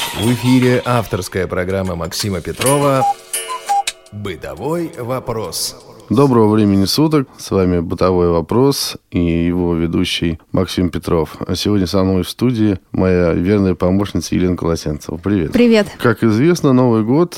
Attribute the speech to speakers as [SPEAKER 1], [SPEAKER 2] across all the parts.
[SPEAKER 1] В эфире авторская программа Максима Петрова «Бытовой вопрос».
[SPEAKER 2] Доброго времени суток. С вами «Бытовой вопрос» и его ведущий Максим Петров. А сегодня со мной в студии моя верная помощница Елена Колосенцева. Привет.
[SPEAKER 3] Привет.
[SPEAKER 2] Как известно, Новый год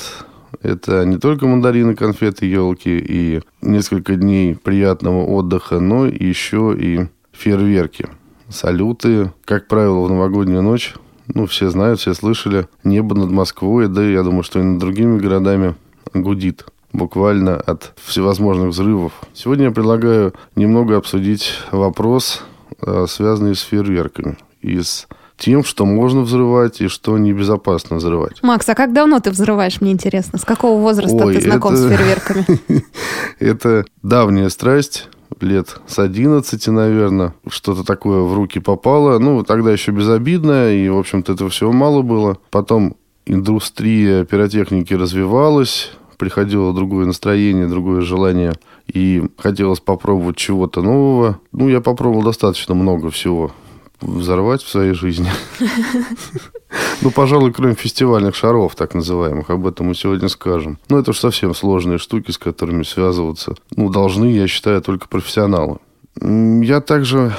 [SPEAKER 2] это не только мандарины, конфеты, елки и несколько дней приятного отдыха, но еще и фейерверки, салюты. Как правило, в новогоднюю ночь, ну, все знают, все слышали, небо над Москвой, да я думаю, что и над другими городами гудит буквально от всевозможных взрывов. Сегодня я предлагаю немного обсудить вопрос, э, связанный с фейерверками и с тем, что можно взрывать и что небезопасно взрывать.
[SPEAKER 3] Макс, а как давно ты взрываешь, мне интересно? С какого возраста
[SPEAKER 2] Ой,
[SPEAKER 3] ты знаком
[SPEAKER 2] это-
[SPEAKER 3] с фейерверками?
[SPEAKER 2] Это давняя страсть, лет с 11, наверное, что-то такое в руки попало. Ну, тогда еще безобидно, и, в общем-то, этого всего мало было. Потом индустрия пиротехники развивалась, приходило другое настроение, другое желание, и хотелось попробовать чего-то нового. Ну, я попробовал достаточно много всего взорвать в своей жизни. Ну, пожалуй, кроме фестивальных шаров, так называемых, об этом мы сегодня скажем. Но это уж совсем сложные штуки, с которыми связываться, ну, должны, я считаю, только профессионалы. Я также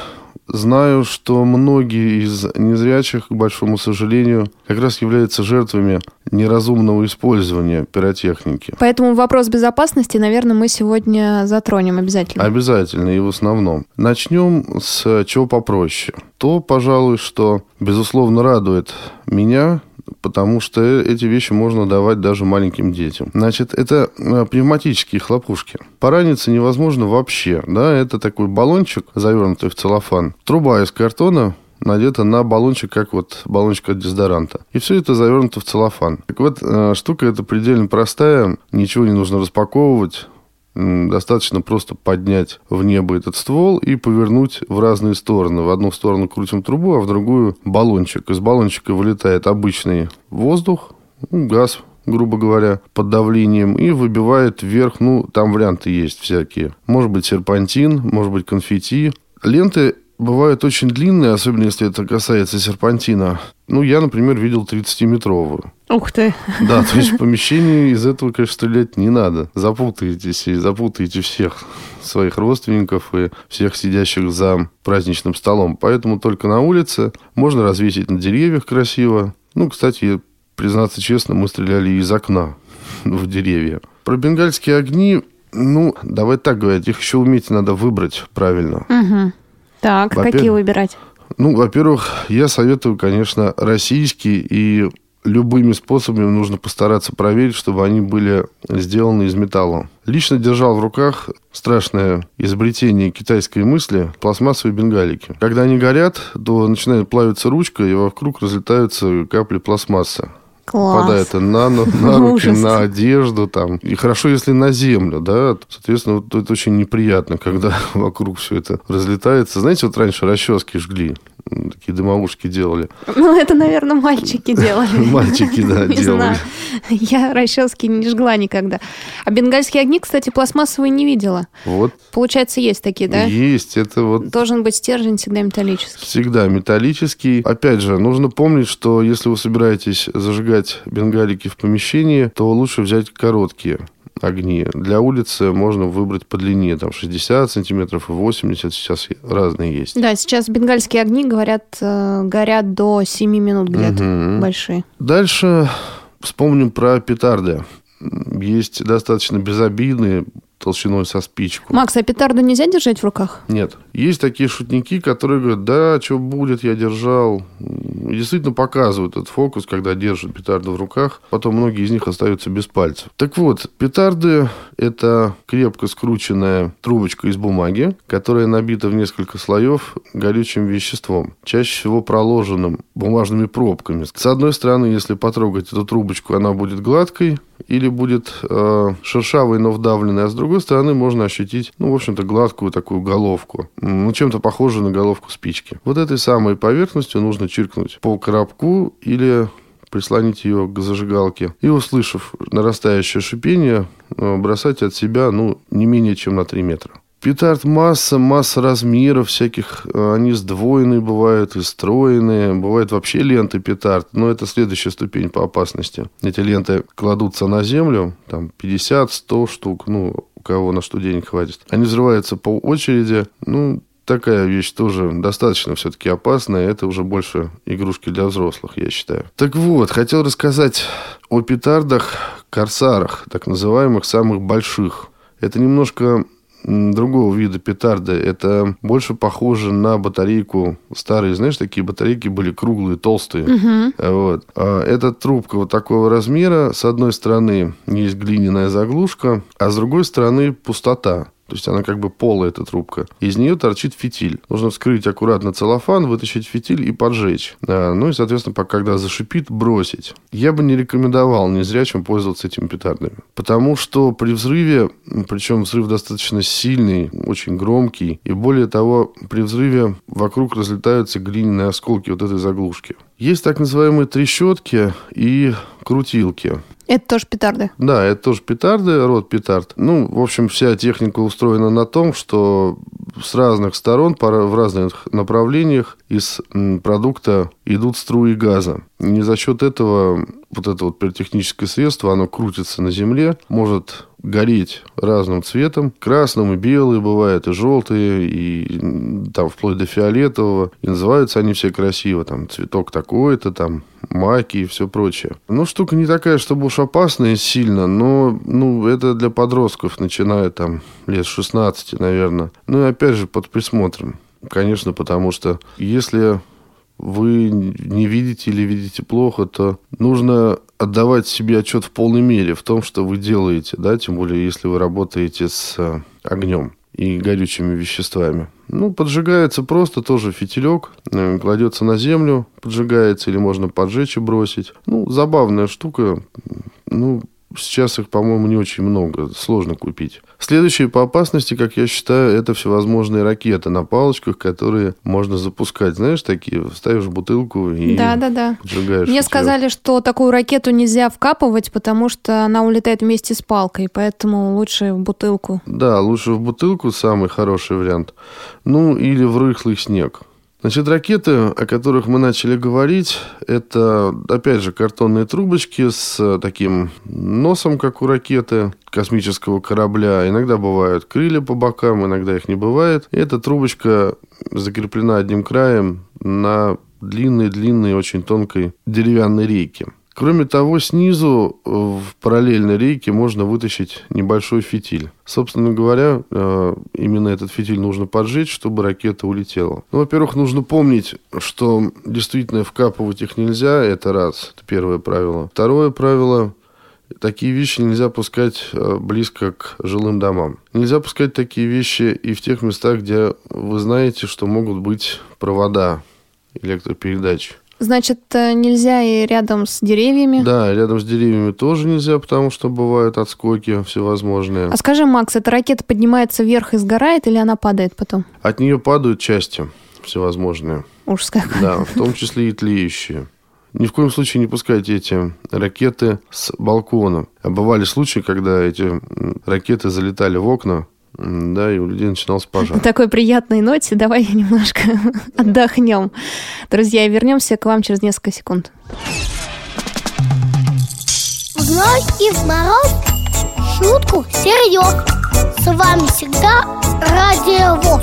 [SPEAKER 2] знаю, что многие из незрячих, к большому сожалению, как раз являются жертвами неразумного использования пиротехники.
[SPEAKER 3] Поэтому вопрос безопасности, наверное, мы сегодня затронем обязательно.
[SPEAKER 2] Обязательно и в основном. Начнем с чего попроще. То, пожалуй, что, безусловно, радует меня, потому что эти вещи можно давать даже маленьким детям. Значит, это э, пневматические хлопушки. Пораниться невозможно вообще. Да? Это такой баллончик, завернутый в целлофан. Труба из картона, надета на баллончик, как вот баллончик от дезодоранта. И все это завернуто в целлофан. Так вот, э, штука эта предельно простая, ничего не нужно распаковывать. Достаточно просто поднять в небо этот ствол и повернуть в разные стороны. В одну сторону крутим трубу, а в другую баллончик. Из баллончика вылетает обычный воздух, ну, газ, грубо говоря, под давлением и выбивает вверх, ну, там варианты есть всякие. Может быть серпантин, может быть конфетти. Ленты бывают очень длинные, особенно если это касается серпантина. Ну, я, например, видел 30-метровую.
[SPEAKER 3] Ух ты.
[SPEAKER 2] Да, то есть в помещении из этого, конечно, стрелять не надо. Запутаетесь и запутаете всех своих родственников и всех сидящих за праздничным столом. Поэтому только на улице можно развесить на деревьях красиво. Ну, кстати, признаться честно, мы стреляли из окна в деревья. Про бенгальские огни, ну, давай так говорить, их еще уметь надо выбрать правильно.
[SPEAKER 3] Мгм. Так,
[SPEAKER 2] Во-первых-
[SPEAKER 3] какие выбирать?
[SPEAKER 2] Ну, во-первых, я советую, конечно, российские и любыми способами нужно постараться проверить, чтобы они были сделаны из металла. Лично держал в руках страшное изобретение китайской мысли – пластмассовые бенгалики. Когда они горят, то начинает плавиться ручка, и вокруг разлетаются капли пластмассы.
[SPEAKER 3] Класс.
[SPEAKER 2] Попадает на, на, на руки,
[SPEAKER 3] Ужас.
[SPEAKER 2] на одежду. Там. И хорошо, если на землю, да. Соответственно, вот это очень неприятно, когда вокруг все это разлетается. Знаете, вот раньше расчески жгли, такие дымовушки делали.
[SPEAKER 3] Ну, это, наверное, мальчики делали.
[SPEAKER 2] Мальчики, да,
[SPEAKER 3] Не
[SPEAKER 2] делали.
[SPEAKER 3] знаю. Я расчески не жгла никогда. А бенгальские огни, кстати, пластмассовые не видела.
[SPEAKER 2] Вот
[SPEAKER 3] Получается, есть такие, да?
[SPEAKER 2] есть, это вот
[SPEAKER 3] Должен быть стержень всегда металлический.
[SPEAKER 2] всегда металлический. Опять же, нужно помнить, что если вы собираетесь зажигать бенгалики в помещении, то лучше взять короткие огни. Для улицы можно выбрать по длине, там 60 сантиметров и 80, сейчас разные есть.
[SPEAKER 3] Да, сейчас бенгальские огни, говорят, э, горят до 7 минут где-то.
[SPEAKER 2] Мгм.
[SPEAKER 3] Большие.
[SPEAKER 2] Дальше вспомним про петарды. Есть достаточно безобидные, толщиной со спичку.
[SPEAKER 3] Макс, а петарду нельзя держать в руках?
[SPEAKER 2] Нет. Есть такие шутники, которые говорят, да, что будет, я держал. И действительно показывают этот фокус, когда держат петарду в руках. Потом многие из них остаются без пальцев. Так вот, петарды – это крепко скрученная трубочка из бумаги, которая набита в несколько слоев горючим веществом, чаще всего проложенным бумажными пробками. С одной стороны, если потрогать эту трубочку, она будет гладкой или будет э, шершавой, но вдавленной, а с другой стороны можно ощутить, ну, в общем-то, гладкую такую головку, ну, чем-то похожую на головку спички. Вот этой самой поверхностью нужно чиркнуть по коробку или прислонить ее к зажигалке и, услышав нарастающее шипение, э, бросать от себя, ну, не менее чем на 3 метра. Петард масса, масса размеров всяких. Они сдвоенные бывают и стройные. Бывают вообще ленты петард. Но это следующая ступень по опасности. Эти ленты кладутся на землю, там 50-100 штук, ну, у кого на что денег хватит. Они взрываются по очереди. Ну, такая вещь тоже достаточно все-таки опасная. Это уже больше игрушки для взрослых, я считаю. Так вот, хотел рассказать о петардах, корсарах, так называемых самых больших. Это немножко другого вида петарды. Это больше похоже на батарейку. Старые, знаешь, такие батарейки были круглые, толстые. Угу. Вот. А эта трубка вот такого размера. С одной стороны есть глиняная заглушка, а с другой стороны пустота. То есть она как бы полая, эта трубка. Из нее торчит фитиль. Нужно вскрыть аккуратно целлофан, вытащить фитиль и поджечь. Ну и, соответственно, когда зашипит, бросить. Я бы не рекомендовал незрячим пользоваться этими петардами. Потому что при взрыве, причем взрыв достаточно сильный, очень громкий, и более того, при взрыве вокруг разлетаются глиняные осколки вот этой заглушки. Есть так называемые трещотки и крутилки.
[SPEAKER 3] Это тоже петарды?
[SPEAKER 2] Да, это тоже петарды, род петард. Ну, в общем, вся техника устроена на том, что с разных сторон, в разных направлениях из продукта идут струи газа. И не за счет этого вот это вот пиротехническое средство, оно крутится на земле, может гореть разным цветом. Красным и белые бывают, и желтые, и там вплоть до фиолетового. И называются они все красиво. Там цветок такой-то, там маки и все прочее. Ну, штука не такая, чтобы уж опасная сильно, но ну, это для подростков, начиная там лет 16, наверное. Ну и опять же под присмотром. Конечно, потому что если вы не видите или видите плохо, то нужно отдавать себе отчет в полной мере в том, что вы делаете, да, тем более, если вы работаете с э, огнем и горючими веществами. Ну, поджигается просто тоже фитилек, э, кладется на землю, поджигается, или можно поджечь и бросить. Ну, забавная штука. Ну, Сейчас их, по-моему, не очень много, сложно купить. Следующие по опасности, как я считаю, это всевозможные ракеты на палочках, которые можно запускать. Знаешь, такие, ставишь бутылку и
[SPEAKER 3] да, да, да.
[SPEAKER 2] поджигаешь.
[SPEAKER 3] Мне сказали, что такую ракету нельзя вкапывать, потому что она улетает вместе с палкой, поэтому лучше в бутылку.
[SPEAKER 2] Да, лучше в бутылку самый хороший вариант. Ну, или в рыхлый снег. Значит, ракеты, о которых мы начали говорить, это, опять же, картонные трубочки с таким носом, как у ракеты космического корабля. Иногда бывают крылья по бокам, иногда их не бывает. И эта трубочка закреплена одним краем на длинной-длинной, очень тонкой деревянной рейке. Кроме того, снизу э, в параллельной рейке можно вытащить небольшой фитиль. Собственно говоря, э, именно этот фитиль нужно поджечь, чтобы ракета улетела. Ну, во-первых, нужно помнить, что действительно вкапывать их нельзя, это раз, это первое правило. Второе правило Такие вещи нельзя пускать э, близко к жилым домам. Нельзя пускать такие вещи и в тех местах, где вы знаете, что могут быть провода электропередач.
[SPEAKER 3] Значит, э, нельзя и рядом с деревьями?
[SPEAKER 2] Да, рядом с деревьями тоже нельзя, потому что бывают отскоки всевозможные.
[SPEAKER 3] А скажи, Макс, эта ракета поднимается вверх и сгорает, или она падает потом?
[SPEAKER 2] От нее падают части всевозможные.
[SPEAKER 3] Ужас какой.
[SPEAKER 2] Да, в том числе и тлеющие. Ни в коем случае не пускайте эти ракеты с балкона. А бывали случаи, когда эти ракеты залетали в окна, да, и у людей начинался пожар.
[SPEAKER 3] На такой приятной ноте давай немножко отдохнем. Друзья, вернемся к вам через несколько секунд.
[SPEAKER 4] В и в мороз шутку серьез. С вами всегда Радио ВОЗ.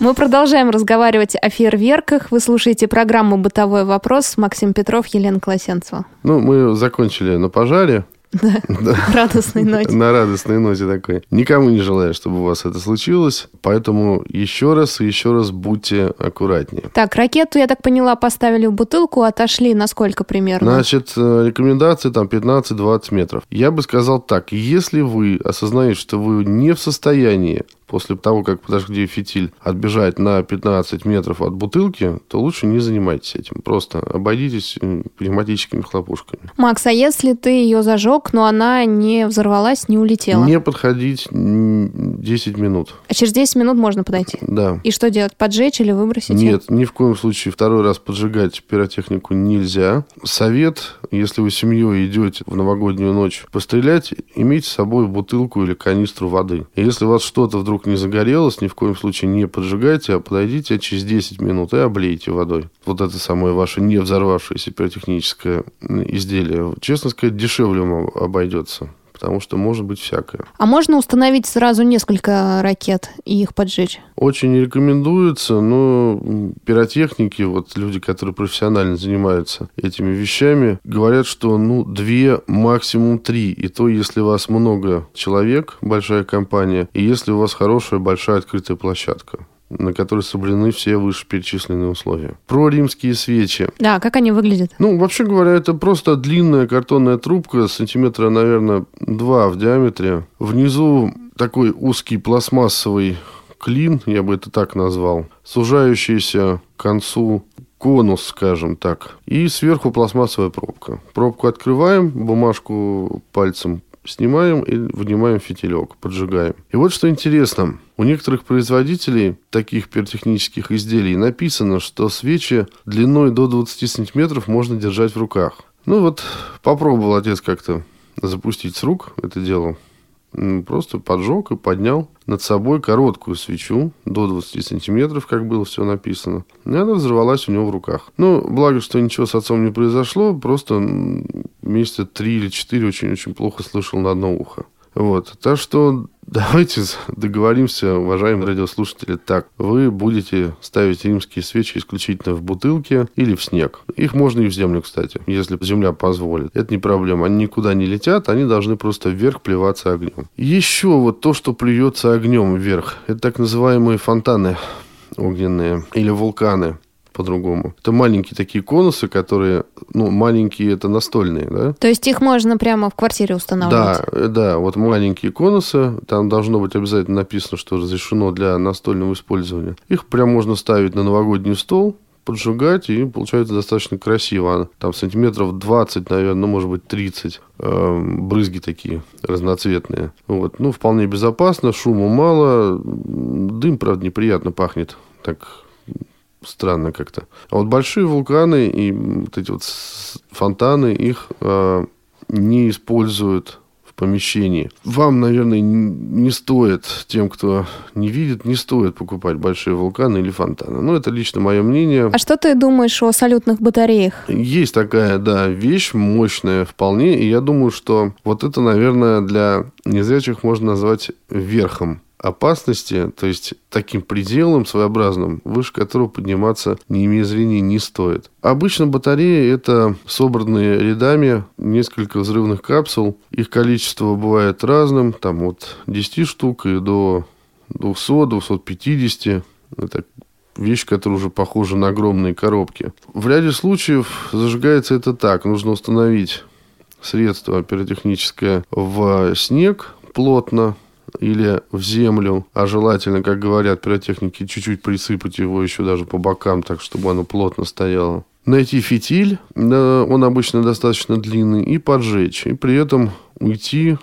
[SPEAKER 3] Мы продолжаем разговаривать о фейерверках. Вы слушаете программу «Бытовой вопрос». Максим Петров, Елена Колосенцева.
[SPEAKER 2] Ну, мы закончили на пожаре.
[SPEAKER 3] Да, радостной ноте.
[SPEAKER 2] На радостной ноте такой. Никому не желаю, чтобы у вас это случилось, поэтому еще раз и еще раз будьте аккуратнее.
[SPEAKER 3] Так, ракету, я так поняла, поставили в бутылку, отошли на сколько примерно?
[SPEAKER 2] Значит, э, рекомендации там 15-20 метров. Я бы сказал так, если вы осознаете, что вы не в состоянии после того, как подожгли фитиль, отбежать на 15 метров от бутылки, то лучше не занимайтесь этим. Просто обойдитесь пневматическими хлопушками.
[SPEAKER 3] Макс, а если ты ее зажег, но она не взорвалась, не улетела?
[SPEAKER 2] Не подходить 10 минут.
[SPEAKER 3] А через 10 минут можно подойти?
[SPEAKER 2] Да.
[SPEAKER 3] И что делать? Поджечь или выбросить?
[SPEAKER 2] Нет, ни в коем случае второй раз поджигать пиротехнику нельзя. Совет, если вы семьей идете в новогоднюю ночь пострелять, имейте с собой бутылку или канистру воды. И если у вас что-то вдруг не загорелось, ни в коем случае не поджигайте, а подойдите через 10 минут и облейте водой. Вот это самое ваше не взорвавшееся пиротехническое изделие. Честно сказать, дешевле обойдется потому что может быть всякое.
[SPEAKER 3] А можно установить сразу несколько ракет и их поджечь?
[SPEAKER 2] Очень не рекомендуется, но пиротехники, вот люди, которые профессионально занимаются этими вещами, говорят, что ну две, максимум три. И то, если у вас много человек, большая компания, и если у вас хорошая большая открытая площадка на которой соблюдены все вышеперечисленные условия. Про римские свечи.
[SPEAKER 3] Да, как они выглядят?
[SPEAKER 2] Ну, вообще говоря, это просто длинная картонная трубка, сантиметра, наверное, два в диаметре. Внизу такой узкий пластмассовый клин, я бы это так назвал, сужающийся к концу конус, скажем так. И сверху пластмассовая пробка. Пробку открываем, бумажку пальцем снимаем и вынимаем фитилек, поджигаем. И вот что интересно. У некоторых производителей таких пиротехнических изделий написано, что свечи длиной до 20 сантиметров можно держать в руках. Ну вот, попробовал отец как-то запустить с рук это дело. Просто поджег и поднял над собой короткую свечу до 20 сантиметров, как было все написано. И она взорвалась у него в руках. Ну, благо, что ничего с отцом не произошло, просто месяца три или четыре очень-очень плохо слышал на одно ухо. Вот. Так что давайте договоримся, уважаемые радиослушатели, так. Вы будете ставить римские свечи исключительно в бутылке или в снег. Их можно и в землю, кстати, если земля позволит. Это не проблема. Они никуда не летят, они должны просто вверх плеваться огнем. Еще вот то, что плюется огнем вверх, это так называемые фонтаны огненные или вулканы по-другому. Это маленькие такие конусы, которые, ну, маленькие это настольные, да?
[SPEAKER 3] То есть их можно прямо в квартире устанавливать?
[SPEAKER 2] Да, да, вот маленькие конусы, там должно быть обязательно написано, что разрешено для настольного использования. Их прям можно ставить на новогодний стол, поджигать, и получается достаточно красиво. Там сантиметров 20, наверное, ну, может быть, 30. Э, брызги такие разноцветные. Вот. Ну, вполне безопасно, шума мало. Дым, правда, неприятно пахнет. Так странно как-то. А вот большие вулканы и вот эти вот фонтаны, их э, не используют в помещении. Вам, наверное, не стоит, тем, кто не видит, не стоит покупать большие вулканы или фонтаны. Ну, это лично мое мнение.
[SPEAKER 3] А что ты думаешь о салютных батареях?
[SPEAKER 2] Есть такая, да, вещь мощная вполне, и я думаю, что вот это, наверное, для незрячих можно назвать верхом опасности, то есть таким пределом своеобразным, выше которого подниматься, не имея зрения, не стоит. Обычно батареи – это собранные рядами несколько взрывных капсул. Их количество бывает разным, там от 10 штук и до 200-250. Это вещь, которая уже похожа на огромные коробки. В ряде случаев зажигается это так. Нужно установить средство пиротехническое в снег плотно, или в землю, а желательно, как говорят пиротехники, чуть-чуть присыпать его еще даже по бокам, так чтобы оно плотно стояло. Найти фитиль, он обычно достаточно длинный, и поджечь. И при этом уйти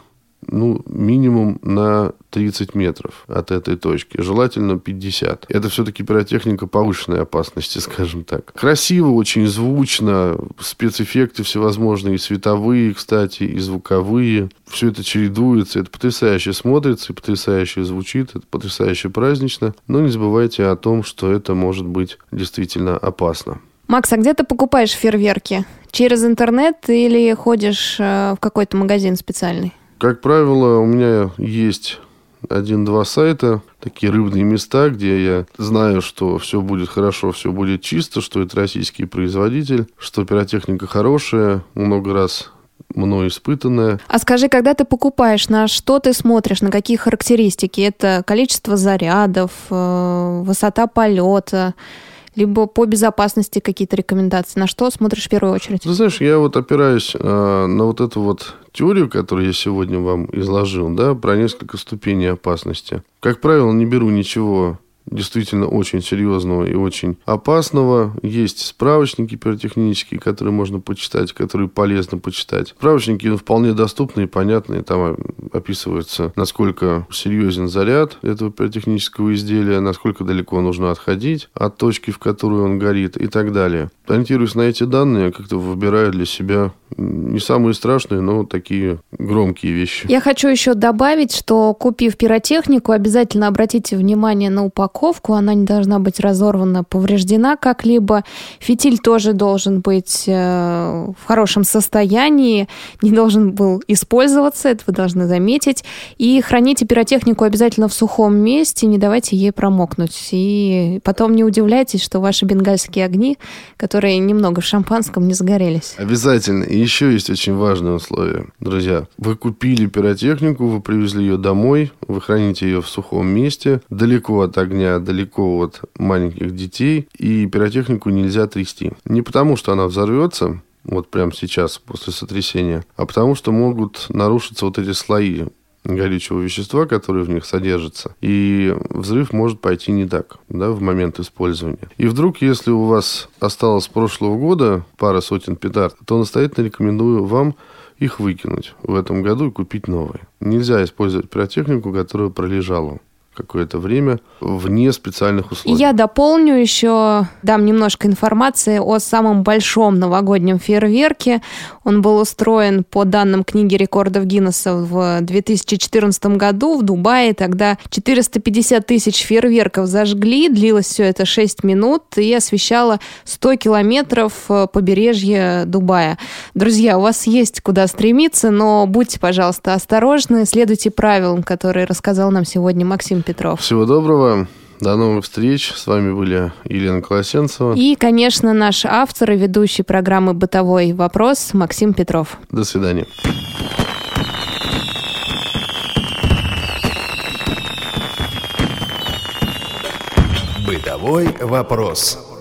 [SPEAKER 2] ну, минимум на 30 метров от этой точки. Желательно 50. Это все-таки пиротехника повышенной опасности, скажем так. Красиво, очень звучно. Спецэффекты всевозможные, и световые, кстати, и звуковые. Все это чередуется. Это потрясающе смотрится и потрясающе звучит. Это потрясающе празднично. Но не забывайте о том, что это может быть действительно опасно.
[SPEAKER 3] Макс, а где ты покупаешь фейерверки? Через интернет или ходишь э, в какой-то магазин специальный?
[SPEAKER 2] Как правило, у меня есть один-два сайта, такие рыбные места, где я знаю, что все будет хорошо, все будет чисто, что это российский производитель, что пиротехника хорошая, много раз мной испытанная.
[SPEAKER 3] А скажи, когда ты покупаешь, на что ты смотришь, на какие характеристики? Это количество зарядов, э, высота полета, либо по безопасности какие-то рекомендации? На что смотришь в первую очередь?
[SPEAKER 2] Ты знаешь, я вот опираюсь э, на вот эту вот теорию, которую я сегодня вам изложил, да, про несколько ступеней опасности. Как правило, не беру ничего действительно очень серьезного и очень опасного. Есть справочники пиротехнические, которые можно почитать, которые полезно почитать. Справочники ну, вполне доступные, понятные. Там описывается, насколько серьезен заряд этого пиротехнического изделия, насколько далеко нужно отходить от точки, в которую он горит и так далее. Ориентируясь на эти данные, я как-то выбираю для себя не самые страшные, но такие громкие вещи.
[SPEAKER 3] Я хочу еще добавить, что купив пиротехнику, обязательно обратите внимание на упаковку. Она не должна быть разорвана, повреждена как-либо. Фитиль тоже должен быть э, в хорошем состоянии, не должен был использоваться, это вы должны заметить. И храните пиротехнику обязательно в сухом месте, не давайте ей промокнуть. И потом не удивляйтесь, что ваши бенгальские огни, которые немного в шампанском, не загорелись.
[SPEAKER 2] Обязательно. И еще есть очень важное условие, друзья. Вы купили пиротехнику, вы привезли ее домой, вы храните ее в сухом месте, далеко от огня, далеко от маленьких детей, и пиротехнику нельзя трясти. Не потому, что она взорвется, вот прямо сейчас, после сотрясения, а потому что могут нарушиться вот эти слои горючего вещества, которое в них содержится, и взрыв может пойти не так да, в момент использования. И вдруг, если у вас осталось с прошлого года пара сотен петард, то настоятельно рекомендую вам их выкинуть в этом году и купить новые. Нельзя использовать пиротехнику, которая пролежала какое-то время вне специальных условий.
[SPEAKER 3] Я дополню еще, дам немножко информации о самом большом новогоднем фейерверке. Он был устроен по данным книги рекордов Гиннесса в 2014 году в Дубае. Тогда 450 тысяч фейерверков зажгли. Длилось все это 6 минут и освещало 100 километров э, побережья Дубая. Друзья, у вас есть куда стремиться, но будьте, пожалуйста, осторожны, следуйте правилам, которые рассказал нам сегодня Максим Петров.
[SPEAKER 2] Всего доброго. До новых встреч. С вами были Елена Колосенцева.
[SPEAKER 3] И, конечно, наш автор и ведущий программы «Бытовой вопрос» Максим Петров.
[SPEAKER 2] До свидания.
[SPEAKER 1] «Бытовой вопрос».